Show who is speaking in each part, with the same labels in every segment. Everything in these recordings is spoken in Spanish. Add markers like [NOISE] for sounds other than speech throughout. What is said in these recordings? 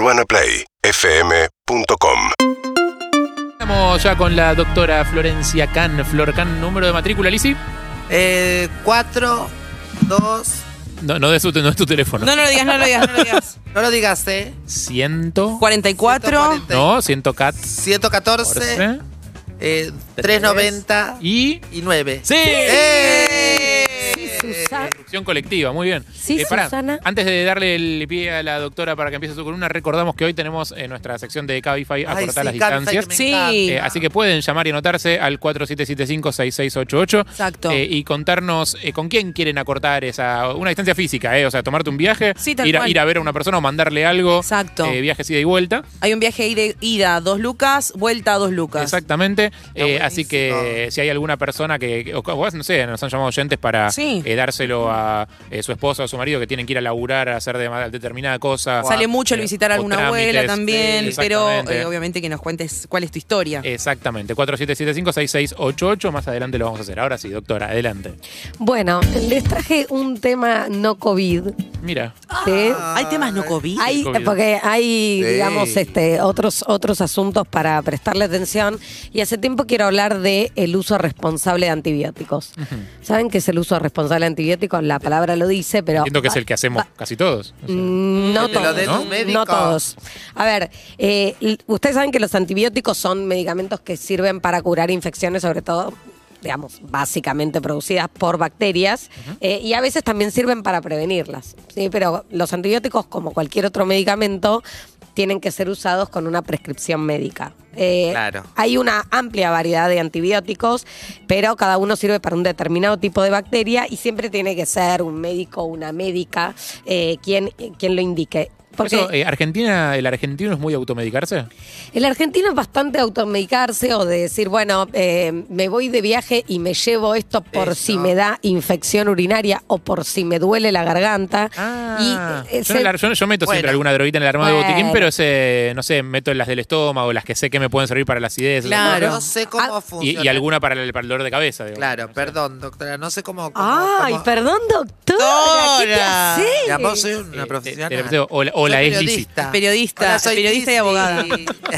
Speaker 1: UrbanaPlayFM.com
Speaker 2: Estamos ya con la doctora Florencia Can, Flor Can, número de matrícula, Lisi.
Speaker 3: Eh, 4, 2.
Speaker 2: No, no, de su, no es tu teléfono.
Speaker 4: No, no lo digas, no lo digas, no lo digas. [LAUGHS]
Speaker 3: No lo digas, ¿eh?
Speaker 2: Ciento.
Speaker 4: 44.
Speaker 3: 140.
Speaker 2: No, ciento cat.
Speaker 3: 114, eh, 390
Speaker 2: Y.
Speaker 3: y 9.
Speaker 2: ¡Sí!
Speaker 3: ¡Eh!
Speaker 2: Construcción colectiva, muy bien.
Speaker 5: Sí,
Speaker 2: pará,
Speaker 5: Susana.
Speaker 2: Antes de darle el pie a la doctora para que empiece su columna, recordamos que hoy tenemos eh, nuestra sección de Cabify a
Speaker 3: Ay,
Speaker 2: cortar las
Speaker 3: sí,
Speaker 2: distancias.
Speaker 4: Sí.
Speaker 2: Eh, así que pueden llamar y anotarse al 4775-6688
Speaker 4: Exacto.
Speaker 2: eh, y contarnos eh, con quién quieren acortar esa una distancia física, eh, o sea, tomarte un viaje,
Speaker 4: Sí,
Speaker 2: ir, a, ir a ver a una persona o mandarle algo,
Speaker 4: Exacto.
Speaker 2: eh, viajes ida y vuelta.
Speaker 4: Hay un viaje ida, ida, dos lucas, vuelta, dos lucas.
Speaker 2: Exactamente. Eh, así que si hay alguna persona que, o, o, no sé, nos han llamado oyentes para
Speaker 4: Sí.
Speaker 2: A eh, su esposa o su marido que tienen que ir a laburar a hacer de- determinada cosa.
Speaker 4: Sale mucho el visitar a alguna abuela también,
Speaker 2: Sí,
Speaker 4: pero eh, obviamente que nos cuentes cuál es tu historia.
Speaker 2: Exactamente, 4775-6688. Más adelante lo vamos a hacer. Ahora sí, doctora, adelante.
Speaker 5: Bueno, les traje un tema no COVID.
Speaker 2: Mira,
Speaker 5: ¿sí?
Speaker 4: ¿Hay temas no COVID?
Speaker 5: Hay,
Speaker 2: COVID.
Speaker 5: porque hay,
Speaker 3: Sí.
Speaker 5: digamos, este, otros, otros asuntos para prestarle atención. Y hace tiempo quiero hablar de el uso responsable de antibióticos. ¿Saben qué es el uso responsable de antibióticos? La palabra lo dice, pero.
Speaker 2: entiendo que es el que hacemos casi todos. O sea,
Speaker 5: Mm, No
Speaker 3: Lo
Speaker 5: todos.
Speaker 3: de tu
Speaker 5: ¿no?
Speaker 3: médico.
Speaker 5: No todos. A ver, eh, ustedes saben que los antibióticos son medicamentos que sirven para curar infecciones, sobre todo digamos, básicamente producidas por bacterias, eh, y a veces también sirven para prevenirlas. ¿sí? Pero los antibióticos, como cualquier otro medicamento, tienen que ser usados con una prescripción médica. Eh,
Speaker 3: Claro.
Speaker 5: Hay una amplia variedad de antibióticos, pero cada uno sirve para un determinado tipo de bacteria y siempre tiene que ser un médico o una médica eh, quien, quien lo indique.
Speaker 2: Por
Speaker 5: Porque
Speaker 2: eso, eh, Argentina, ¿el argentino es muy automedicarse?
Speaker 5: el argentino es bastante automedicarse o de decir, bueno, eh, me voy de viaje y me llevo esto por
Speaker 3: Eso.
Speaker 5: si me da infección urinaria o por si me duele la garganta.
Speaker 2: Ah,
Speaker 5: y, eh,
Speaker 2: yo,
Speaker 5: se-
Speaker 2: en el- yo- yo meto siempre alguna droguita en el armario de botiquín, pero ese, no sé, meto las del estómago, las que sé que me pueden servir para la acidez.
Speaker 4: Claro.
Speaker 3: No sé cómo
Speaker 5: Ah,
Speaker 2: Y,
Speaker 3: funciona.
Speaker 2: y alguna para el, para el dolor de cabeza. digo.
Speaker 3: Claro,
Speaker 2: No sé.
Speaker 3: perdón, doctora. No sé cómo. cómo-
Speaker 5: Ay,
Speaker 3: cómo-
Speaker 5: perdón, doctora. ¿Qué te haces?
Speaker 3: Ya, vos soy
Speaker 2: Eh,
Speaker 3: una
Speaker 2: te-
Speaker 3: profesional.
Speaker 2: te- te- o la- o
Speaker 3: Soy
Speaker 2: la es
Speaker 3: periodista.
Speaker 4: Periodista,
Speaker 3: Hola, soy
Speaker 4: periodista y
Speaker 3: Lizzy.
Speaker 4: abogada.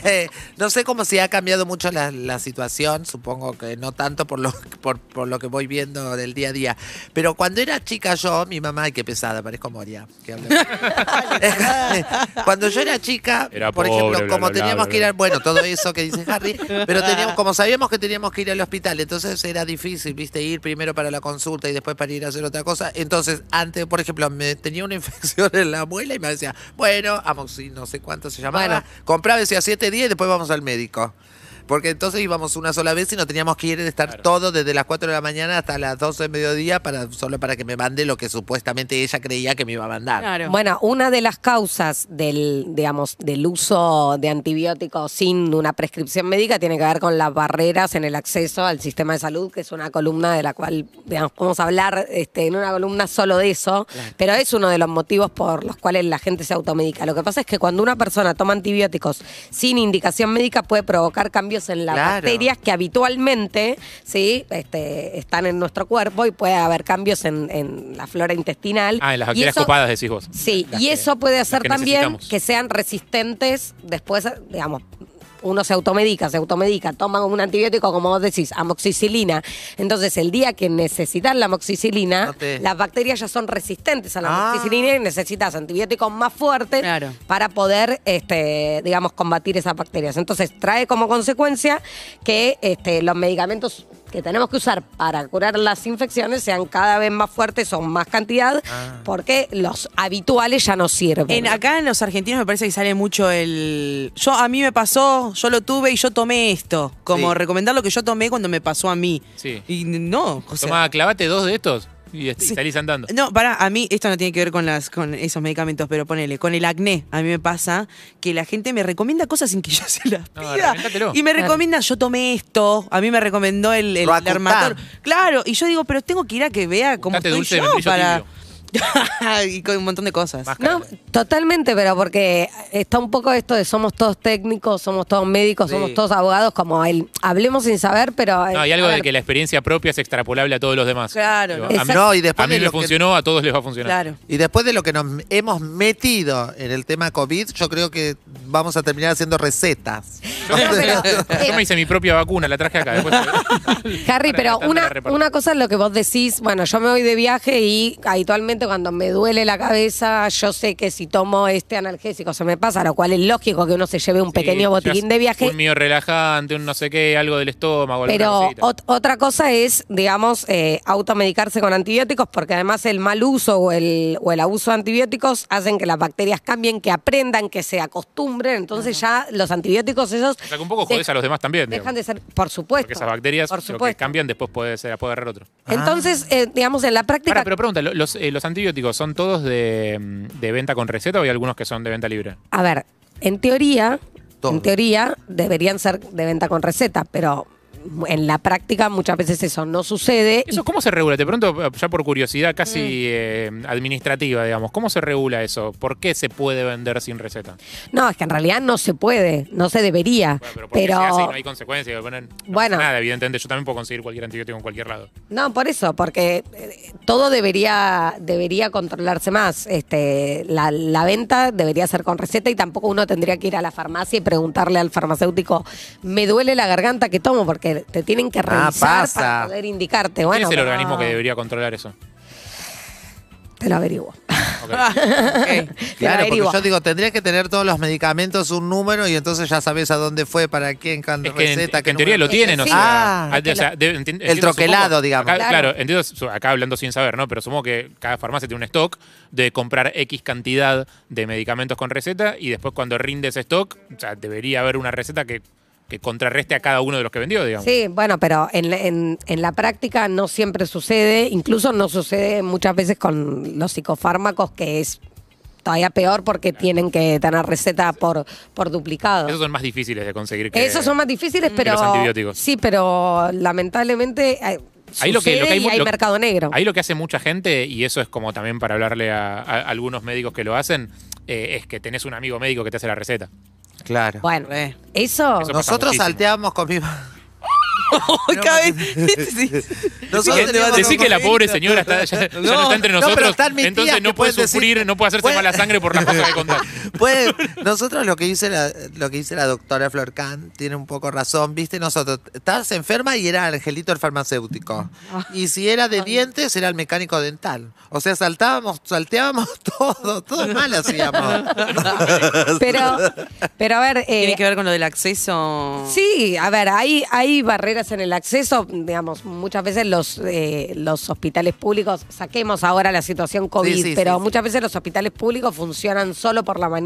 Speaker 3: Eh, [LAUGHS] no sé cómo si ha cambiado mucho la, la situación, supongo que no tanto por lo, por, por lo que voy viendo del día a día. Pero cuando era chica yo, mi mamá, ay qué pesada, parezco Moria. que habla. [LAUGHS] cuando yo era chica,
Speaker 2: Era
Speaker 3: por
Speaker 2: pobre,
Speaker 3: ejemplo,
Speaker 2: bla,
Speaker 3: como
Speaker 2: bla, bla,
Speaker 3: teníamos
Speaker 2: bla,
Speaker 3: que ir al, bueno, todo eso que dice Harry, pero teníamos, [LAUGHS] como sabíamos que teníamos que ir al hospital, entonces era difícil, viste, ir primero para la consulta y después para ir a hacer otra cosa. Entonces, antes, por ejemplo, me tenía una infección en la muela y me decía, bueno, amoxil, no sé cuánto se llamaba,
Speaker 5: Bueno.
Speaker 3: compraba, decía siete días y después vamos al médico. Porque entonces íbamos una sola vez y no teníamos que ir de estar todo desde las 4 de la mañana hasta las 12 del mediodía para, solo para que me mande lo que supuestamente ella creía que me iba a mandar.
Speaker 4: Claro.
Speaker 5: Bueno, una de las causas del, digamos, del uso de antibióticos sin una prescripción médica tiene que ver con las barreras en el acceso al sistema de salud, que es una columna de la cual, digamos, podemos hablar este, en una columna solo de eso, pero es uno de los motivos por los cuales la gente se automedica. Lo que pasa es que cuando una persona toma antibióticos sin indicación médica puede provocar cambios en las
Speaker 3: Claro.
Speaker 5: bacterias que habitualmente sí este, están en nuestro cuerpo y puede haber cambios en, en la flora intestinal.
Speaker 2: Ah, en las
Speaker 5: Y
Speaker 2: bacterias
Speaker 5: eso-
Speaker 2: copadas decís vos.
Speaker 5: Sí,
Speaker 2: Las
Speaker 5: y
Speaker 2: que-
Speaker 5: eso puede hacer
Speaker 2: que
Speaker 5: también que sean resistentes después, digamos, uno se automedica, se automedica, toma un antibiótico, como vos decís, amoxicilina. Entonces, el día que necesitas la amoxicilina,
Speaker 3: No te-
Speaker 5: las bacterias ya son resistentes a la
Speaker 3: Ah.
Speaker 5: amoxicilina y necesitas antibióticos más fuertes
Speaker 4: Claro.
Speaker 5: para poder, este, digamos, combatir esas bacterias. Entonces, trae como consecuencia que este, los medicamentos que tenemos que usar para curar las infecciones sean cada vez más fuertes o más cantidad,
Speaker 3: Ah.
Speaker 5: porque los habituales ya no sirven.
Speaker 4: En, acá en los argentinos me parece que sale mucho el. Yo a mí me pasó, yo lo tuve y yo tomé esto. Como
Speaker 3: Sí.
Speaker 4: recomendar lo que yo tomé cuando me pasó a mí.
Speaker 2: Sí.
Speaker 4: Y no, o sea,
Speaker 2: Tomá, clavate dos de estos y,
Speaker 4: Sí.
Speaker 2: salís andando.
Speaker 4: No, para, a mí esto no tiene que ver con las con esos medicamentos, pero ponele, con el acné, a mí me pasa que la gente me recomienda cosas sin que yo [LAUGHS] se las
Speaker 2: No,
Speaker 4: pida.
Speaker 2: recomendátelo.
Speaker 4: y me
Speaker 5: Claro.
Speaker 4: recomienda, yo tomé esto, a mí me recomendó el, el dermatólogo. Claro, y yo digo, pero tengo que ir a que vea cómo
Speaker 2: Buscate
Speaker 4: estoy yo para...
Speaker 2: tibio. [LAUGHS]
Speaker 4: y con un montón de cosas.
Speaker 2: Más
Speaker 5: No, totalmente, pero porque está un poco esto de somos todos técnicos, somos todos médicos,
Speaker 3: Sí.
Speaker 5: somos todos abogados, como el hablemos sin saber, pero...
Speaker 2: No, hay algo de
Speaker 5: ver,
Speaker 2: que la experiencia propia es extrapolable a todos los demás.
Speaker 4: Claro,
Speaker 2: Digo,
Speaker 4: ¿no?
Speaker 2: a mí,
Speaker 3: No, y después
Speaker 2: a mí
Speaker 3: de
Speaker 2: me
Speaker 3: lo que-
Speaker 2: funcionó, a todos les va a funcionar.
Speaker 4: Claro.
Speaker 3: Y después de lo que nos hemos metido en el tema COVID, yo creo que vamos a terminar haciendo recetas.
Speaker 2: Yo,
Speaker 5: No, pero,
Speaker 2: yo
Speaker 5: eh,
Speaker 2: me hice mi propia vacuna, la traje acá. Después,
Speaker 5: Harry, pero una, una cosa es lo que vos decís, bueno, yo me voy de viaje y habitualmente cuando me duele la cabeza, yo sé que si tomo este analgésico se me pasa, lo cual es lógico que uno se lleve un
Speaker 2: Sí,
Speaker 5: pequeño botiquín de viaje.
Speaker 2: Un mío relajante, un no sé qué, algo del estómago.
Speaker 5: Pero ot- otra cosa es, digamos, eh, automedicarse con antibióticos, porque además el mal uso o el, o el abuso de antibióticos hacen que las bacterias cambien, que aprendan, que se acostumbren. Entonces ya los antibióticos esos...
Speaker 2: O sea, que un poco jodés a los demás también.
Speaker 5: Dejan
Speaker 2: digamos.
Speaker 5: de ser, por supuesto.
Speaker 2: Porque esas bacterias,
Speaker 5: por
Speaker 2: lo que cambian, después puede, ser, puede agarrar otro.
Speaker 5: Entonces, eh, digamos, en la práctica...
Speaker 2: Ahora, pero pregunta, ¿lo- ¿los, eh, los antibióticos son todos de, mm, de venta con receta o hay algunos que son de venta libre?
Speaker 5: A ver, en teoría,
Speaker 3: Todo.
Speaker 5: en teoría deberían ser de venta con receta, pero en la práctica muchas veces eso no sucede.
Speaker 2: ¿Eso cómo se regula? Te pregunto, ya por curiosidad
Speaker 5: Mm.
Speaker 2: casi eh, administrativa, digamos. ¿Cómo se regula eso? ¿Por qué se puede vender sin receta?
Speaker 5: No, es que en realidad no se puede, no se debería.
Speaker 2: Bueno, pero ¿por qué
Speaker 5: pero
Speaker 2: se hace y no hay consecuencias? Bueno, no pasa
Speaker 5: Bueno.
Speaker 2: nada, evidentemente. Yo también puedo conseguir cualquier antibiótico en cualquier lado.
Speaker 5: no, por eso, porque eh, todo debería debería controlarse más. Este, la, la venta debería ser con receta y tampoco uno tendría que ir a la farmacia y preguntarle al farmacéutico, me duele la garganta que tomo, porque te tienen que
Speaker 3: Ah,
Speaker 5: revisar
Speaker 3: pasa.
Speaker 5: para poder indicarte.
Speaker 2: ¿Quién
Speaker 5: Bueno,
Speaker 2: es el
Speaker 5: pero
Speaker 2: organismo que debería controlar eso?
Speaker 5: Te lo averiguo.
Speaker 2: Ok. [LAUGHS]
Speaker 5: Te lo
Speaker 3: Claro, porque
Speaker 5: averiguo.
Speaker 3: yo digo, tendría que tener todos los medicamentos un número y entonces ya sabes a dónde fue, para quién, can
Speaker 2: Es que en,
Speaker 3: receta,
Speaker 2: que en teoría
Speaker 3: número.
Speaker 2: lo tienen, o
Speaker 5: Sí.
Speaker 2: sea,
Speaker 3: Ah,
Speaker 2: ah, o sea, de- enti- entiendo,
Speaker 3: troquelado,
Speaker 2: supongo-
Speaker 3: digamos.
Speaker 2: Acá,
Speaker 5: Claro.
Speaker 2: claro, entiendo, su- acá hablando sin saber, ¿no? Pero supongo que cada farmacia tiene un stock de comprar X cantidad de medicamentos con receta y después cuando rinde ese stock, o sea, debería haber una receta que, que contrarreste a cada uno de los que vendió, digamos.
Speaker 5: Sí, bueno, pero en, la- en, en la práctica no siempre sucede, incluso no sucede muchas veces con los psicofármacos, que es todavía peor porque tienen que tener receta por, por duplicado.
Speaker 2: Esos son más difíciles de conseguir que
Speaker 5: Esos son más difíciles, pero...
Speaker 2: los antibióticos.
Speaker 5: Sí, pero lamentablemente eh,
Speaker 2: Ahí lo que-
Speaker 5: sucede
Speaker 2: lo que hay lo-
Speaker 5: mercado negro.
Speaker 2: Ahí lo que hace mucha gente, y eso es como también para hablarle a, a algunos médicos que lo hacen, eh, es que tenés un amigo médico que te hace la receta.
Speaker 3: Claro.
Speaker 5: Bueno,
Speaker 4: Re.
Speaker 5: eso...
Speaker 2: Eso
Speaker 3: Nosotros
Speaker 2: muchísimo.
Speaker 3: salteábamos con mi... [LAUGHS]
Speaker 4: Cada vez- sí.
Speaker 3: Nosotros
Speaker 2: que,
Speaker 3: teníamos
Speaker 2: decí que la pobre señora está- ya, ya no,
Speaker 4: No,
Speaker 2: está entre
Speaker 3: no, pero
Speaker 2: nosotros,
Speaker 3: están mis
Speaker 2: entonces no puede
Speaker 3: pueden
Speaker 2: sufrir,
Speaker 3: decir-
Speaker 2: no puede hacerse
Speaker 3: pueden-
Speaker 2: mala sangre por las cosas que contar.
Speaker 3: Puede- [LAUGHS] nosotros lo que dice la, lo que dice la doctora Florcan tiene un poco razón, viste, nosotros estabas enferma y era Angelito el farmacéutico. Y si era de dientes, era el mecánico dental. O sea, saltábamos, salteábamos [LAUGHS] todo, todo mal hacíamos. [LAUGHS]
Speaker 5: Pero, pero a ver... eh,
Speaker 4: Tiene que ver con lo del acceso.
Speaker 5: Sí, a ver, hay, hay barreras en el acceso, digamos, muchas veces los, eh, los hospitales públicos, saquemos ahora la situación COVID,
Speaker 3: Sí, sí,
Speaker 5: pero
Speaker 3: sí, sí.
Speaker 5: muchas veces los hospitales públicos funcionan solo por la mañana,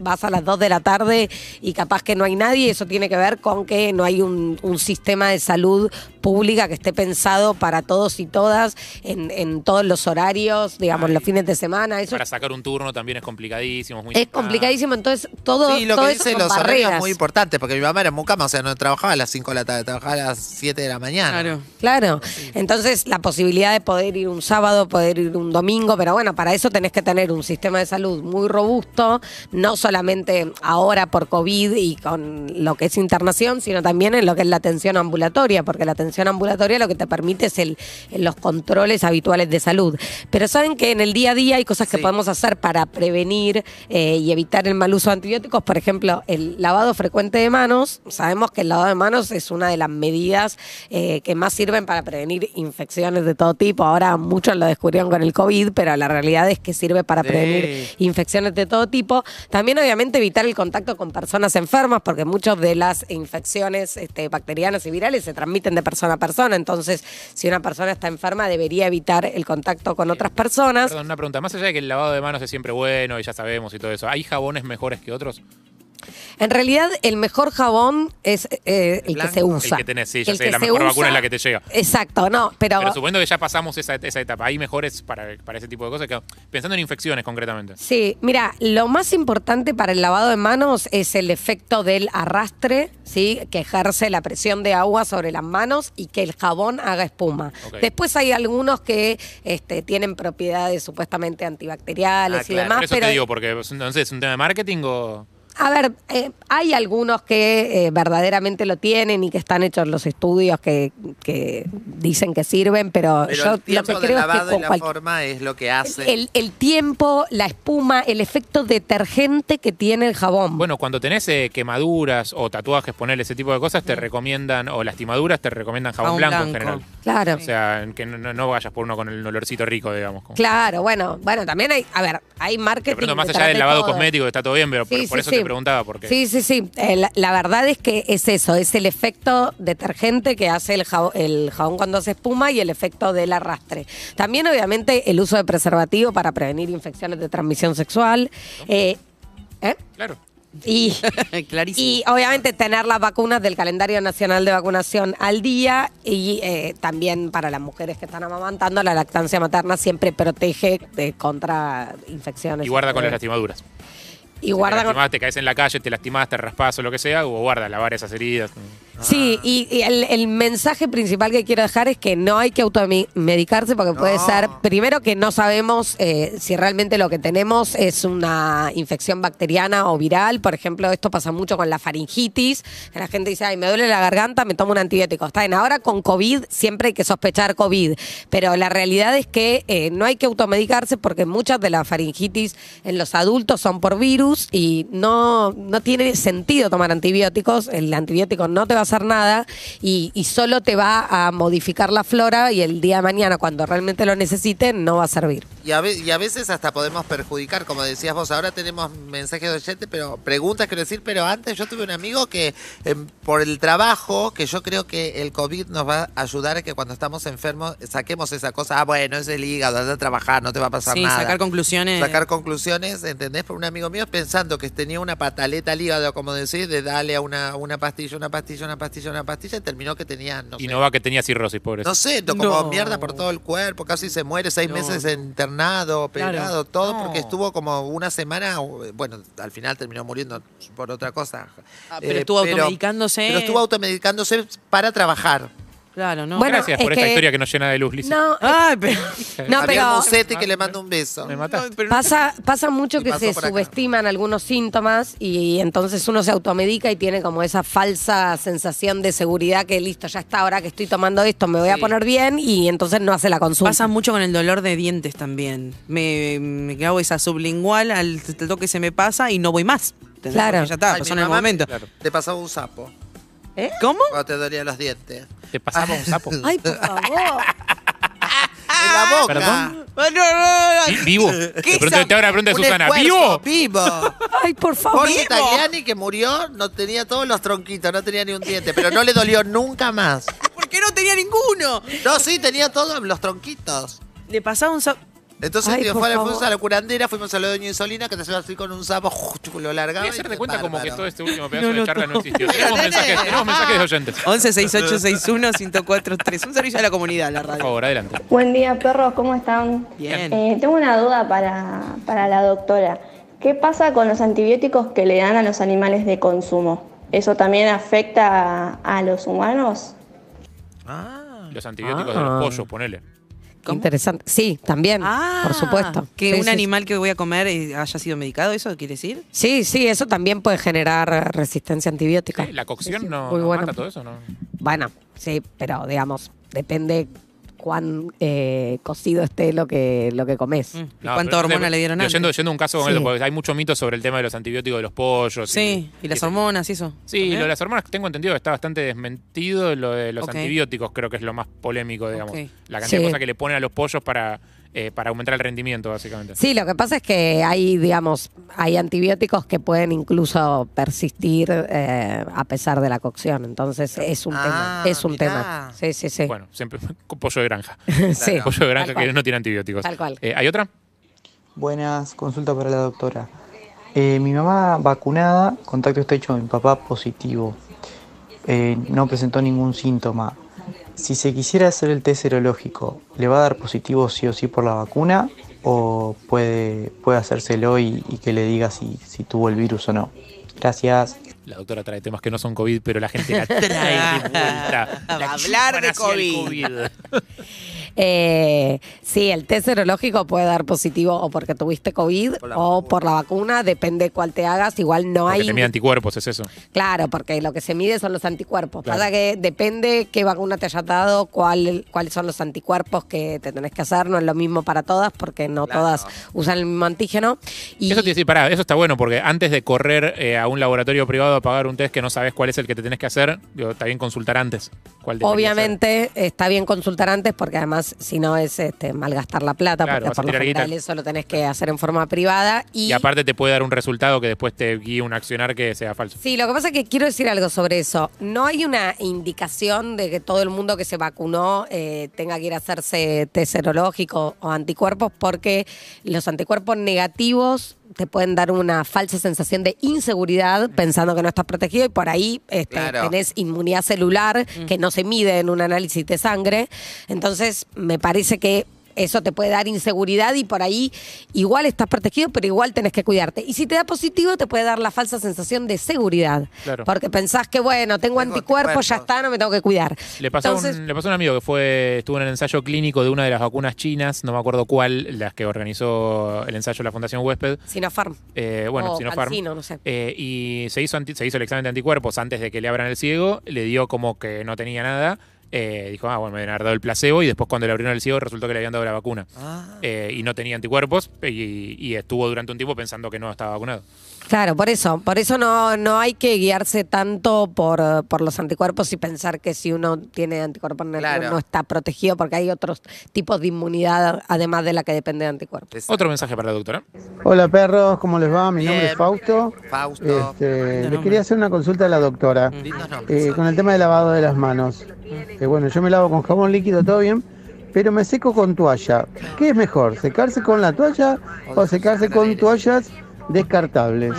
Speaker 5: vas a las 2 de la tarde y capaz que no hay nadie, eso tiene que ver con que no hay un, un sistema de salud pública que esté pensado para todos y todas en, en todos los horarios, digamos,
Speaker 2: Ay.
Speaker 5: los fines de semana, eso
Speaker 2: Para sacar un turno también es complicadísimo. Es, muy
Speaker 5: es complicadísimo, entonces todo,
Speaker 3: Sí, lo
Speaker 5: todo
Speaker 3: que dice los horarios es
Speaker 5: barreras.
Speaker 3: muy importante, porque mi mamá era en mucama, o sea, no trabajaba a las 5 de la tarde, trabajaba a las 7 de la mañana.
Speaker 4: Claro.
Speaker 5: Claro, entonces la posibilidad de poder ir un sábado, poder ir un domingo, pero bueno, para eso tenés que tener un sistema de salud muy robusto, no solamente ahora por COVID y con lo que es internación, sino también en lo que es la atención ambulatoria, porque la atención ambulatoria lo que te permite es el, los controles habituales de salud. Pero saben que en el día a día hay cosas que
Speaker 3: Sí.
Speaker 5: podemos hacer para prevenir eh, y evitar el mal uso de antibióticos, por ejemplo, el lavado frecuente de manos. Sabemos que el lavado de manos es una de las medidas eh, que más sirven para prevenir infecciones de todo tipo. Ahora muchos lo descubrieron con el COVID, pero la realidad es que sirve para
Speaker 3: Sí.
Speaker 5: prevenir infecciones de todo tipo. También, obviamente, evitar el contacto con personas enfermas, porque muchas de las infecciones este, bacterianas y virales se transmiten de persona a persona. Entonces, si una persona está enferma, debería evitar el contacto con otras personas.
Speaker 2: Perdón, una pregunta. Más allá de que el lavado de manos es siempre bueno y ya sabemos y todo eso, ¿hay jabones mejores que otros?
Speaker 5: En realidad, el mejor jabón es eh, el que se usa.
Speaker 2: El que tenés, sí, ya
Speaker 5: El
Speaker 2: sé,
Speaker 5: que
Speaker 2: la
Speaker 5: se
Speaker 2: mejor vacuna es la que te llega.
Speaker 5: Exacto, no, pero,
Speaker 2: Pero suponiendo que ya pasamos esa, esa etapa, hay mejores para, para ese tipo de cosas. que- pensando en infecciones concretamente.
Speaker 5: Sí, mira, lo más importante para el lavado de manos es el efecto del arrastre, ¿sí? Que ejerce la presión de agua sobre las manos y que el jabón haga espuma. Después hay algunos que este, tienen propiedades supuestamente antibacteriales
Speaker 3: Ah,
Speaker 5: y
Speaker 3: claro.
Speaker 5: demás,
Speaker 2: Por eso
Speaker 5: pero
Speaker 2: te digo, porque sé, es un tema de marketing o.
Speaker 5: a ver, eh, hay algunos que eh, verdaderamente lo tienen y que están hechos los estudios que, que dicen que sirven, pero,
Speaker 3: Pero
Speaker 5: yo
Speaker 3: el tiempo
Speaker 5: lo que
Speaker 3: del
Speaker 5: creo es que
Speaker 3: lavado
Speaker 5: con
Speaker 3: y la
Speaker 5: cual-
Speaker 3: forma es lo que hace.
Speaker 5: el, el tiempo, la espuma, el efecto detergente que tiene el jabón.
Speaker 2: Bueno, cuando tenés eh, quemaduras o tatuajes, ponerle ese tipo de cosas, te recomiendan, o lastimaduras, te recomiendan jabón blanco, en general.
Speaker 5: claro.
Speaker 2: O sea, que no, vayas por uno con el olorcito rico, digamos. como-
Speaker 5: Claro, bueno, bueno, también hay, a ver, hay marketing.
Speaker 2: Pronto, más allá del
Speaker 5: de
Speaker 2: lavado
Speaker 5: todo.
Speaker 2: cosmético, que está todo bien, pero por,
Speaker 5: Sí,
Speaker 2: por
Speaker 5: sí,
Speaker 2: eso
Speaker 5: sí.
Speaker 2: te preguntaba, porque
Speaker 5: Sí, sí, sí. Eh, la, la verdad es que es eso, es el efecto detergente que hace el jabón, el jabón cuando hace espuma y el efecto del arrastre. También, obviamente, el uso de preservativo para prevenir infecciones de transmisión sexual. eh, ¿eh?
Speaker 2: claro.
Speaker 5: Y, [LAUGHS]
Speaker 4: Clarísimo.
Speaker 5: y obviamente tener las vacunas del calendario nacional de vacunación al día y eh, también para las mujeres que están amamantando, la lactancia materna siempre protege de, contra infecciones.
Speaker 2: Y guarda con las
Speaker 5: Eh,
Speaker 2: lastimaduras.
Speaker 5: Y guarda
Speaker 2: te, lastimás, te caes en la calle, te lastimás, te raspas o lo que sea, o guarda, lavar esas heridas.
Speaker 5: Sí, y, y el, el mensaje principal que quiero dejar es que no hay que automedicarse porque puede ser, primero que no sabemos eh, si realmente lo que tenemos es una infección bacteriana o viral. Por ejemplo, esto pasa mucho con la faringitis, la gente dice, ay, me duele la garganta, me tomo un antibiótico. Está bien, ahora con COVID siempre hay que sospechar COVID, pero la realidad es que eh, no hay que automedicarse porque muchas de las faringitis en los adultos son por virus y no, no tiene sentido tomar antibióticos. El antibiótico no te va a nada y, y solo te va a modificar la flora y el día de mañana, cuando realmente lo necesiten, no va a servir.
Speaker 3: Y a, ve- y a veces hasta podemos perjudicar, como decías vos, ahora tenemos mensajes de oyente, pero preguntas quiero decir, pero antes yo tuve un amigo que em, por el trabajo, que yo creo que el COVID nos va a ayudar a que cuando estamos enfermos saquemos esa cosa, ah, bueno, es el hígado, anda a trabajar, no te va a pasar
Speaker 4: Sí,
Speaker 3: nada.
Speaker 4: sacar conclusiones.
Speaker 3: Sacar conclusiones, ¿entendés? Por un amigo mío pensando que tenía una pataleta al hígado, como decís, de darle a una, una pastilla, una pastilla, una pastilla, una pastilla, y terminó que tenía, no
Speaker 2: y
Speaker 3: sé,
Speaker 2: no va que tenía cirrosis, pobre.
Speaker 3: no sé, to- como
Speaker 4: No.
Speaker 3: mierda por todo el cuerpo, casi se muere, seis
Speaker 4: No.
Speaker 3: meses internado, operado,
Speaker 4: Claro.
Speaker 3: todo,
Speaker 2: No.
Speaker 3: porque estuvo como una semana, bueno, al final terminó muriendo por otra cosa.
Speaker 4: Ah, pero estuvo automedicándose.
Speaker 3: Pero estuvo automedicándose para trabar.
Speaker 4: Claro, ¿no?
Speaker 5: Bueno,
Speaker 2: Gracias por
Speaker 5: es
Speaker 2: esta
Speaker 5: que-
Speaker 2: historia que nos llena de luz, Lizzy.
Speaker 5: No,
Speaker 4: Ay, pero.
Speaker 5: no
Speaker 3: Había
Speaker 5: pero...
Speaker 3: un Musetti que le mando un beso.
Speaker 2: Me mataste.
Speaker 5: Pasa, pasa mucho
Speaker 3: Y
Speaker 5: que
Speaker 3: pasó
Speaker 5: se
Speaker 3: por acá.
Speaker 5: subestiman algunos síntomas y entonces uno se automedica y tiene como esa falsa sensación de seguridad que listo, ya está, ahora que estoy tomando esto me voy a
Speaker 3: Sí.
Speaker 5: poner bien y entonces no hace la consulta.
Speaker 4: Pasa mucho con el dolor de dientes también. Me, me hago esa sublingual, al toque se me pasa y no voy más. ¿Entendés?
Speaker 5: Claro.
Speaker 4: Porque Ya está,
Speaker 3: Ay,
Speaker 4: pasó
Speaker 3: mi
Speaker 4: en el
Speaker 3: mamá-
Speaker 4: momento.
Speaker 2: Claro.
Speaker 3: Te pasaba un sapo
Speaker 4: ¿Cómo?
Speaker 3: cuando te dolían los dientes.
Speaker 2: Te pasaba un sapo. [LAUGHS]
Speaker 5: Ay, por favor. [LAUGHS]
Speaker 3: en la boca.
Speaker 2: ¿Perdón?
Speaker 4: No, no, no.
Speaker 2: Vi- ¿Vivo? [LAUGHS]
Speaker 4: ¿Qué
Speaker 2: De pronto te ahora pregunta
Speaker 3: Un
Speaker 2: Susana,
Speaker 3: esfuerzo,
Speaker 2: ¿vivo?
Speaker 3: Vivo.
Speaker 5: Ay, por favor.
Speaker 3: Jorge Tagliani que murió no tenía todos los tronquitos, no tenía ni un diente, pero no le dolió nunca más.
Speaker 4: ¿Por qué no tenía ninguno?
Speaker 3: No, sí, tenía todos los tronquitos.
Speaker 4: Le pasaba un sapo.
Speaker 3: Entonces
Speaker 5: Ay,
Speaker 3: tío,
Speaker 5: por
Speaker 3: fue a la-
Speaker 5: favor.
Speaker 3: fuimos a la curandera, fuimos a lo de Doña Insolina, que te hacía así con un sapo, lo largaba.
Speaker 2: Voy a
Speaker 3: y
Speaker 2: hacer de
Speaker 3: fue
Speaker 2: cuenta como que todo este último [LAUGHS] pedazo
Speaker 4: No, no,
Speaker 2: de charla
Speaker 4: no.
Speaker 2: no existió. Tenemos mensajes, tenemos mensajes de oyentes.
Speaker 4: 11 6861 1043. Un servicio a la comunidad, la
Speaker 2: Por
Speaker 4: radio.
Speaker 2: favor, adelante.
Speaker 1: Buen día, perros, ¿cómo están?
Speaker 4: Bien.
Speaker 1: Eh, tengo una duda para, para la doctora. ¿Qué pasa con los antibióticos que le dan a los animales de consumo? ¿Eso también afecta a, a los humanos?
Speaker 3: Ah.
Speaker 2: Los antibióticos de
Speaker 5: Ah.
Speaker 2: los pollos, ponele.
Speaker 4: ¿Cómo?
Speaker 5: Interesante. Sí, también,
Speaker 4: Ah,
Speaker 5: por supuesto.
Speaker 4: Que
Speaker 5: Sí,
Speaker 4: un
Speaker 5: sí,
Speaker 4: animal que voy a comer haya sido medicado, ¿eso quiere decir?
Speaker 5: Sí, sí, eso también puede generar resistencia antibiótica.
Speaker 2: Sí, La cocción no,
Speaker 5: Muy
Speaker 2: no
Speaker 5: bueno.
Speaker 2: mata todo eso, ¿no?
Speaker 5: Bueno, sí, pero digamos, depende cuán eh, cocido esté lo que, lo que comes.
Speaker 4: Mm. ¿Y
Speaker 2: No,
Speaker 4: cuánta hormona le dieron
Speaker 2: yo
Speaker 4: antes?
Speaker 2: Yendo, yendo a un caso con
Speaker 5: Sí.
Speaker 2: eso, porque hay mucho mito sobre el tema de los antibióticos de los pollos.
Speaker 4: Sí, y las hormonas y eso.
Speaker 2: Sí,
Speaker 4: ¿También?
Speaker 2: lo de las hormonas tengo entendido que está bastante desmentido. Lo de los antibióticos creo que es lo más polémico, digamos. La cantidad
Speaker 5: Sí.
Speaker 2: de cosas que le ponen a los pollos para, eh, para aumentar el rendimiento, básicamente.
Speaker 5: Sí, lo que pasa es que hay, digamos, hay antibióticos que pueden incluso persistir eh, a pesar de la cocción. Entonces es un
Speaker 3: Ah,
Speaker 5: tema. Es un
Speaker 3: mirá.
Speaker 5: tema. Sí, sí, sí.
Speaker 2: Bueno, siempre con pollo de granja. [LAUGHS]
Speaker 5: sí.
Speaker 2: Pollo de granja
Speaker 5: Tal
Speaker 2: que
Speaker 5: cual.
Speaker 2: no tiene antibióticos.
Speaker 5: Tal cual.
Speaker 2: Eh, ¿Hay otra?
Speaker 6: Buenas, consulta para la doctora. Eh, mi mamá vacunada, contacto estrecho con mi papá positivo. Eh, no presentó ningún síntoma. Si se quisiera hacer el test serológico, ¿le va a dar positivo sí o sí por la vacuna? ¿O puede, puede hacérselo y, y que le diga si, si tuvo el virus o no? Gracias.
Speaker 2: La doctora trae temas que no son COVID, pero la gente la trae de vuelta. [LAUGHS]
Speaker 4: A hablar de COVID. [LAUGHS]
Speaker 5: Eh, sí, el test serológico puede dar positivo o porque tuviste COVID o por la vacuna, depende cuál te hagas. Igual no
Speaker 2: Porque
Speaker 5: hay.
Speaker 2: te mide anticuerpos, es eso.
Speaker 5: Claro, porque lo que se mide son los anticuerpos.
Speaker 2: Claro.
Speaker 5: Pasa que depende qué vacuna te hayas dado, cuál, cuáles son los anticuerpos que te tenés que hacer. No es lo mismo para todas, porque no
Speaker 3: Claro.
Speaker 5: todas usan el mismo antígeno. Y
Speaker 2: Eso te pará, eso está bueno porque antes de correr eh, a un laboratorio privado a pagar un test que no sabes cuál es el que te tenés que hacer, digo, está bien consultar antes. cuál
Speaker 5: Obviamente está bien consultar antes porque además si no es este, malgastar la plata
Speaker 2: Claro,
Speaker 5: porque por lo general eso lo tenés que hacer en forma privada y,
Speaker 2: Y aparte te puede dar un resultado que después te guíe un accionar que sea falso.
Speaker 5: Sí, lo que pasa es que quiero decir algo sobre eso. No hay una indicación de que todo el mundo que se vacunó eh, tenga que ir a hacerse test serológico o anticuerpos porque los anticuerpos negativos te pueden dar una falsa sensación de inseguridad pensando que no estás protegido y por ahí este,
Speaker 3: Claro.
Speaker 5: tenés inmunidad celular que no se mide en un análisis de sangre. Entonces, me parece que eso te puede dar inseguridad y por ahí igual estás protegido, pero igual tenés que cuidarte. Y si te da positivo, te puede dar la falsa sensación de seguridad.
Speaker 2: Claro.
Speaker 5: Porque pensás que, bueno, tengo,
Speaker 3: Tengo
Speaker 5: anticuerpos, ya está, no me tengo que cuidar.
Speaker 2: Le pasó,
Speaker 5: Entonces,
Speaker 2: un, le pasó a un amigo que fue estuvo en el ensayo clínico de una de las vacunas chinas, no me acuerdo cuál, las que organizó el ensayo la Fundación Huésped.
Speaker 5: Sinopharm.
Speaker 2: Eh, bueno,
Speaker 5: o
Speaker 2: Sinopharm.
Speaker 5: Cancino, no sé.
Speaker 2: Eh, y se hizo, anti- se hizo el examen de anticuerpos antes de que le abran el ciego, le dio como que no tenía nada. Eh, dijo, ah, bueno, me habían dado el placebo y después cuando le abrieron el ciego resultó que le habían dado la vacuna.
Speaker 3: Ah.
Speaker 2: Eh, y no tenía anticuerpos y, y estuvo durante un tiempo pensando que no estaba vacunado.
Speaker 5: Claro, por eso. Por eso no, no hay que guiarse tanto por, por los anticuerpos y pensar que si uno tiene anticuerpos negativos
Speaker 3: Claro.
Speaker 5: no está protegido porque hay otros tipos de inmunidad además de la que depende de anticuerpos.
Speaker 3: Exacto.
Speaker 2: Otro mensaje para la doctora.
Speaker 7: Hola perros, ¿cómo les va? Mi nombre es Fausto.
Speaker 3: Fausto.
Speaker 7: Este, le quería hacer una consulta a la doctora
Speaker 3: nombres.
Speaker 7: eh, con el tema del lavado de las manos. Eh, bueno, yo me lavo con jabón líquido, todo bien, pero me seco con toalla. ¿Qué es mejor, secarse con la toalla o secarse con toallas descartables?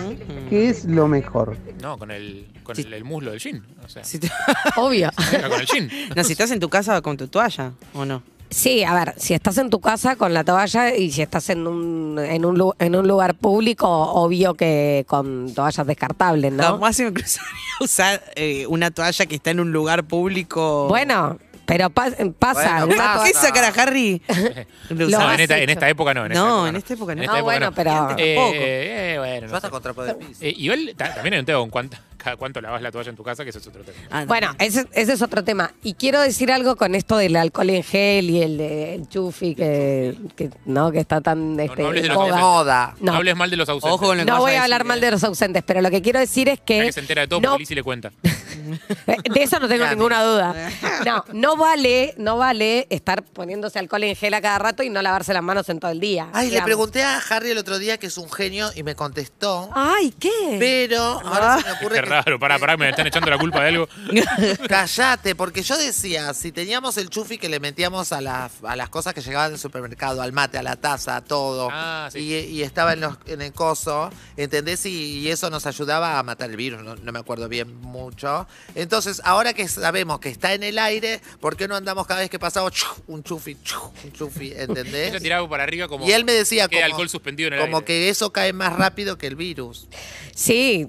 Speaker 7: ¿Qué es lo mejor?
Speaker 2: No, con el, con
Speaker 4: Sí.
Speaker 2: el, el muslo del jean. O sea,
Speaker 4: Si te- [LAUGHS]
Speaker 5: Obvio.
Speaker 2: era con el jean. [LAUGHS]
Speaker 4: no, si estás en tu casa con tu toalla, ¿o no?
Speaker 5: Sí, a ver, si estás en tu casa con la toalla y si estás en un, en un, lu- en un lugar público, obvio que con toallas descartables, ¿no?
Speaker 4: Jamás se me cruzaría usar eh, una toalla que está en un lugar público.
Speaker 5: Bueno, pero pa- pasa.
Speaker 3: Bueno,
Speaker 5: una
Speaker 3: pasa.
Speaker 4: ¿Qué
Speaker 5: toalla-
Speaker 4: sacar a Harry? [LAUGHS]
Speaker 2: No, en esta, en época no. En esta
Speaker 4: No,
Speaker 2: época
Speaker 4: en esta época no.
Speaker 2: En
Speaker 5: Ah,
Speaker 2: esta época
Speaker 5: bueno,
Speaker 2: no.
Speaker 5: pero-
Speaker 2: Eh,
Speaker 4: Tampoco.
Speaker 2: eh, bueno, no
Speaker 3: Vas
Speaker 2: sé.
Speaker 3: a contrapo de piso.
Speaker 2: Eh, igual ta- también hay un tema con cada cuánto lavas la toalla en tu casa, que eso es otro tema.
Speaker 4: Ah, no.
Speaker 5: Bueno, ese, ese es otro tema. Y quiero decir algo con esto del alcohol en gel y el, de- el chufi que, que, no, que está tan este,
Speaker 2: no hables de los.
Speaker 3: Moda.
Speaker 2: No,
Speaker 5: No.
Speaker 2: hables mal de los ausentes.
Speaker 4: Ojo con lo que
Speaker 5: No voy
Speaker 4: a
Speaker 5: a hablar mal
Speaker 4: eh.
Speaker 5: de los ausentes, pero lo que quiero decir es que,
Speaker 2: que se entera de todo
Speaker 5: no-
Speaker 2: porque Lizzy le cuenta. [LAUGHS] [LAUGHS]
Speaker 5: de eso no tengo ninguna duda. [LAUGHS] No, no vale, no vale estar poniéndose alcohol en gel a cada rato y no lavarse las manos en todo el día.
Speaker 3: Ay, le pregunté a Harry el otro día que es un genio y me contestó.
Speaker 5: Ay, ¿qué?
Speaker 3: Pero ahora se me ocurre
Speaker 2: Qué
Speaker 3: que-
Speaker 2: raro, pará, pará, me están echando la culpa de algo. [LAUGHS]
Speaker 3: Callate, porque yo decía, si teníamos el chufi que le metíamos a, las a las cosas que llegaban del supermercado, al mate, a la taza, a todo,
Speaker 2: Ah, sí.
Speaker 3: y, y estaba en, los- en el coso, ¿entendés? Y, y eso nos ayudaba a matar el virus, no, no me acuerdo bien mucho. Entonces, ahora que sabemos que está en el aire, ¿por qué no andamos cada vez que pasamos un chufi, chu, un chufi, [LAUGHS] ¿entendés?
Speaker 2: tiraba para arriba como.
Speaker 3: Y él me decía como,
Speaker 2: alcohol suspendido en el
Speaker 3: como
Speaker 2: aire.
Speaker 3: que eso cae más rápido que el virus.
Speaker 5: Sí,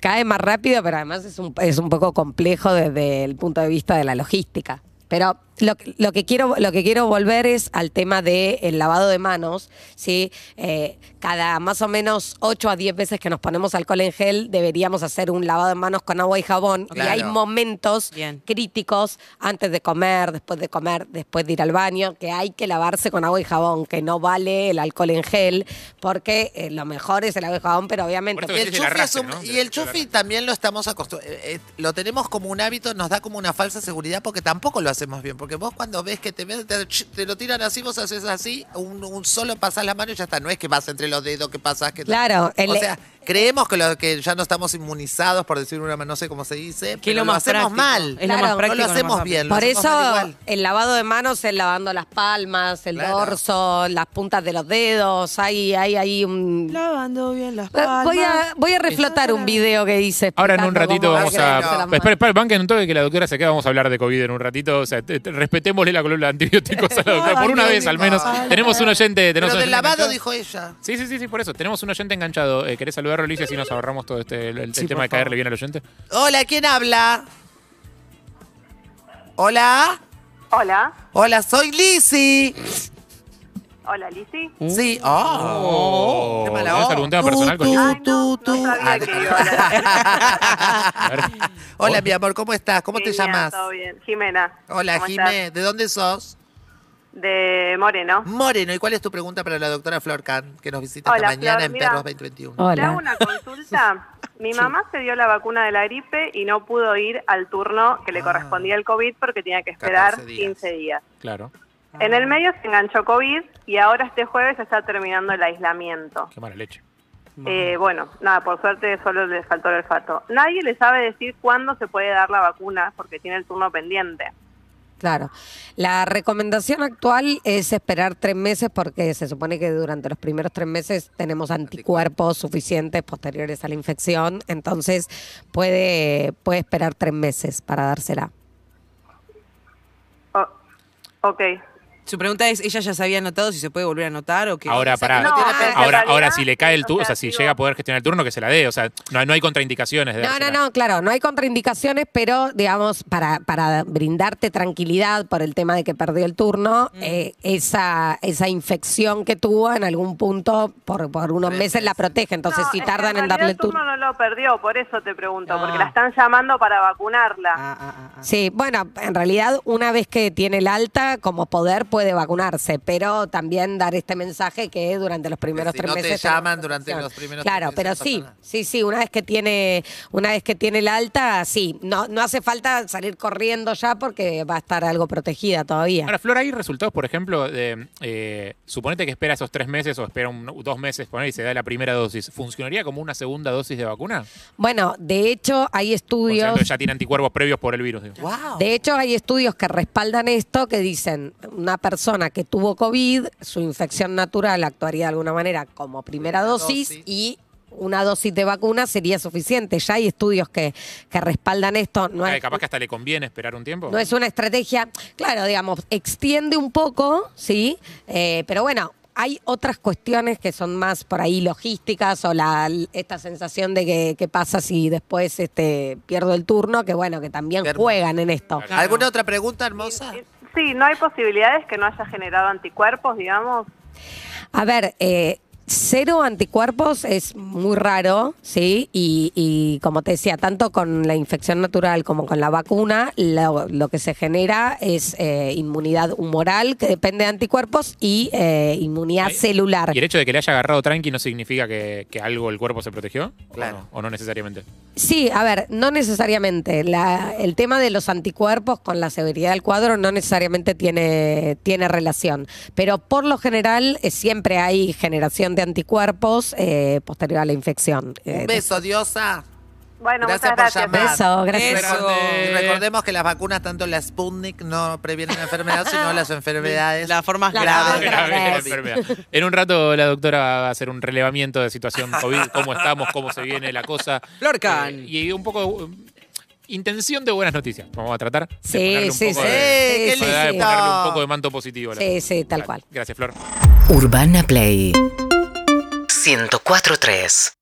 Speaker 5: cae más rápido, pero además es un, es un poco complejo desde el punto de vista de la logística. Pero lo, que- lo que quiero lo que quiero volver es al tema del lavado de manos, ¿sí? Eh, cada más o menos 8 a 10 veces que nos ponemos alcohol en gel, deberíamos hacer un lavado de manos con agua y jabón. Y hay momentos
Speaker 4: Bien.
Speaker 5: críticos antes de comer, después de comer, después de ir al baño, que hay que lavarse con agua y jabón, que no vale el alcohol en gel, porque eh, lo mejor es el agua y jabón, pero obviamente...
Speaker 3: Y el chufi, es
Speaker 2: arrastre,
Speaker 3: un-
Speaker 2: ¿no?
Speaker 3: y el chufi también lo estamos acostumbrados. lo tenemos como un hábito, nos da como una falsa seguridad porque tampoco lo hacemos bien. Porque vos cuando ves que te, te, te lo tiran así, vos haces así, un, un solo pasás la mano y ya está. No es que vas entre los dedos, que pasás, que
Speaker 5: Claro, el-
Speaker 3: O sea, creemos que, lo, que ya no estamos inmunizados, por decir una no sé cómo se dice, pero
Speaker 4: lo
Speaker 3: hacemos
Speaker 4: práctico.
Speaker 3: mal.
Speaker 4: Es lo más
Speaker 5: Claro.
Speaker 4: práctico.
Speaker 3: no lo hacemos bien. lo
Speaker 5: Por
Speaker 3: hacemos
Speaker 5: eso
Speaker 3: igual.
Speaker 5: el lavado de manos es lavando las palmas, el
Speaker 3: Claro.
Speaker 5: dorso, las puntas de los dedos. Hay, hay, hay un.
Speaker 4: Lavando bien las
Speaker 5: Eh,
Speaker 4: palmas.
Speaker 5: Voy a, voy a reflotar un video que hice.
Speaker 2: Ahora en un ratito vamos a.
Speaker 5: manos.
Speaker 2: Espera, espera, banquen un toque que la doctora se queda. Vamos a hablar de COVID en un ratito. O sea, te- te- respetémosle la columna de antibióticos a la [LAUGHS] doctora. Por una vez al menos. Tenemos un oyente. Tenemos
Speaker 3: Pero del lavado
Speaker 2: enganchado.
Speaker 3: dijo ella.
Speaker 2: Sí, sí, sí, sí, por eso. Tenemos un oyente enganchado. Eh, ¿Querés saludarlo, Alicia, si nos ahorramos todo este el, el
Speaker 4: Sí,
Speaker 2: tema de caerle bien al oyente?
Speaker 3: Hola, ¿quién habla? Hola.
Speaker 8: Hola,
Speaker 3: Hola, soy Lizzy.
Speaker 8: hola Lizzy.
Speaker 3: Sí. Oh. Qué mala
Speaker 2: ¿Tenés
Speaker 3: onda.
Speaker 2: algún tema personal con
Speaker 3: Tú,
Speaker 2: Lizzy?
Speaker 8: Ay, no,
Speaker 3: tú, tú.
Speaker 8: no sabía que iba a
Speaker 2: ver.
Speaker 3: Hola, mi amor, ¿cómo estás? ¿Cómo te
Speaker 8: Genial,
Speaker 3: llamas?
Speaker 8: Todo bien. Jimena.
Speaker 3: Hola,
Speaker 8: ¿cómo
Speaker 3: Jimé. ¿De dónde sos?
Speaker 8: De Moreno.
Speaker 3: Moreno. ¿Y cuál es tu pregunta para la doctora Florcan, que nos visita
Speaker 8: Hola,
Speaker 3: esta mañana
Speaker 8: Flor,
Speaker 3: en
Speaker 8: mira.
Speaker 3: Perros 2021?
Speaker 8: Te
Speaker 5: Hola.
Speaker 8: hago una consulta. [LAUGHS] Mi mamá se dio la vacuna de la gripe y no pudo ir al turno que le
Speaker 3: Ah.
Speaker 8: correspondía al COVID porque tenía que esperar
Speaker 3: 14 días.
Speaker 8: 15 días.
Speaker 2: Claro.
Speaker 8: En el medio se enganchó COVID y ahora este jueves está terminando el aislamiento.
Speaker 2: Qué mala leche.
Speaker 8: Eh, bueno, nada, por suerte solo le faltó el olfato. Nadie le sabe decir cuándo se puede dar la vacuna porque tiene el turno pendiente.
Speaker 5: Claro. La recomendación actual es esperar tres meses porque se supone que durante los primeros tres meses tenemos anticuerpos suficientes posteriores a la infección. Entonces puede, puede esperar tres meses para dársela.
Speaker 8: Oh, ok.
Speaker 4: Su pregunta es, ¿ella ya se había anotado si se puede volver a anotar o qué?
Speaker 2: Ahora, pará.
Speaker 3: no
Speaker 8: ah,
Speaker 2: ahora,
Speaker 8: realidad,
Speaker 2: ahora, si le cae el turno, o
Speaker 8: sea,
Speaker 2: si llega a poder gestionar el turno, que se la dé. O sea, no, no hay contraindicaciones de
Speaker 5: No, no,
Speaker 2: dársela.
Speaker 5: no, claro, no hay contraindicaciones, pero digamos, para, para brindarte tranquilidad por el tema de que perdió el turno, eh, esa, esa infección que tuvo en algún punto por, por unos meses la protege. Entonces,
Speaker 8: No,
Speaker 5: si tardan en darle
Speaker 8: el
Speaker 5: el turno.
Speaker 8: no lo perdió, por eso te pregunto,
Speaker 4: Ah.
Speaker 8: porque la están llamando para vacunarla.
Speaker 4: Ah, ah, ah, ah.
Speaker 5: Sí, bueno, en realidad una vez que tiene el alta, como poder puede vacunarse, pero también dar este mensaje que durante los primeros
Speaker 3: si
Speaker 5: tres
Speaker 3: no te
Speaker 5: meses...
Speaker 3: llaman
Speaker 5: tenemos
Speaker 3: durante
Speaker 5: protección.
Speaker 3: los primeros
Speaker 5: Claro,
Speaker 3: tres
Speaker 5: pero
Speaker 3: meses, no
Speaker 5: sí,
Speaker 3: pasa nada.
Speaker 5: sí, sí, una vez que tiene, una vez que tiene el alta, sí, no, no hace falta salir corriendo ya porque va a estar algo protegida todavía.
Speaker 2: Ahora, Flor, ¿hay resultados, por ejemplo, de. Eh, suponete que espera esos tres meses o espera un- dos meses poner y se da la primera dosis. ¿Funcionaría como una segunda dosis de vacuna?
Speaker 5: Bueno, de hecho hay
Speaker 2: O sea,
Speaker 5: estudios...
Speaker 2: ya tiene anticuerpos previos por el virus. digo.
Speaker 3: Wow.
Speaker 5: De hecho, hay estudios que respaldan esto, que dicen una persona que tuvo COVID, su infección natural actuaría de alguna manera como primera dosis,
Speaker 3: dosis.
Speaker 5: y una dosis de vacuna sería suficiente. Ya hay estudios que, que respaldan esto. No es,
Speaker 2: capaz que hasta le conviene esperar un tiempo.
Speaker 5: no es una estrategia, claro, digamos, extiende un poco, ¿sí? Eh, pero bueno. Hay otras cuestiones que son más por ahí logísticas o la, esta sensación de que, qué pasa si después este, pierdo el turno, que bueno, que también juegan en esto.
Speaker 3: ¿Alguna otra pregunta, hermosa?
Speaker 8: Sí, no hay posibilidades que no haya generado anticuerpos, digamos.
Speaker 5: A ver, eh, cero anticuerpos es muy raro, ¿sí? Y, y como te decía, tanto con la infección natural como con la vacuna, lo, lo que se genera es eh, inmunidad humoral, que depende de anticuerpos, y eh, inmunidad celular.
Speaker 2: ¿Y el hecho de que le haya agarrado tranqui no significa que, que algo el cuerpo se protegió?
Speaker 3: Claro.
Speaker 2: ¿O no, ¿O no necesariamente?
Speaker 5: Sí, a ver, no necesariamente. La- el tema de los anticuerpos con la severidad del cuadro no necesariamente tiene, tiene relación. Pero por lo general eh, siempre hay generación de anticuerpos eh, posterior a la infección. Eh,
Speaker 3: Un beso, diosa.
Speaker 8: Bueno,
Speaker 3: Gracias
Speaker 8: muchas
Speaker 3: por
Speaker 8: gracias.
Speaker 3: llamar.
Speaker 5: Beso, gracias.
Speaker 4: Beso.
Speaker 3: Y recordemos que las vacunas, tanto la Sputnik, no previenen la enfermedad, sino [LAUGHS] las enfermedades
Speaker 4: Las formas
Speaker 5: La
Speaker 3: graves.
Speaker 2: En un rato la doctora va a hacer un relevamiento de situación COVID, cómo estamos, cómo se viene la cosa.
Speaker 4: Florcan.
Speaker 2: Eh, y un poco um, intención de buenas noticias. Vamos a tratar de
Speaker 5: Sí,
Speaker 2: ponerle un
Speaker 5: sí,
Speaker 2: poco
Speaker 5: sí.
Speaker 2: de,
Speaker 3: ¡Eh, qué
Speaker 5: Sí, sí,
Speaker 2: de
Speaker 5: sí.
Speaker 2: ponerle un poco de manto positivo. a la
Speaker 5: Sí,
Speaker 2: cosa.
Speaker 5: sí, tal cual.
Speaker 2: Gracias, Flor.
Speaker 9: Urbana Play 104.3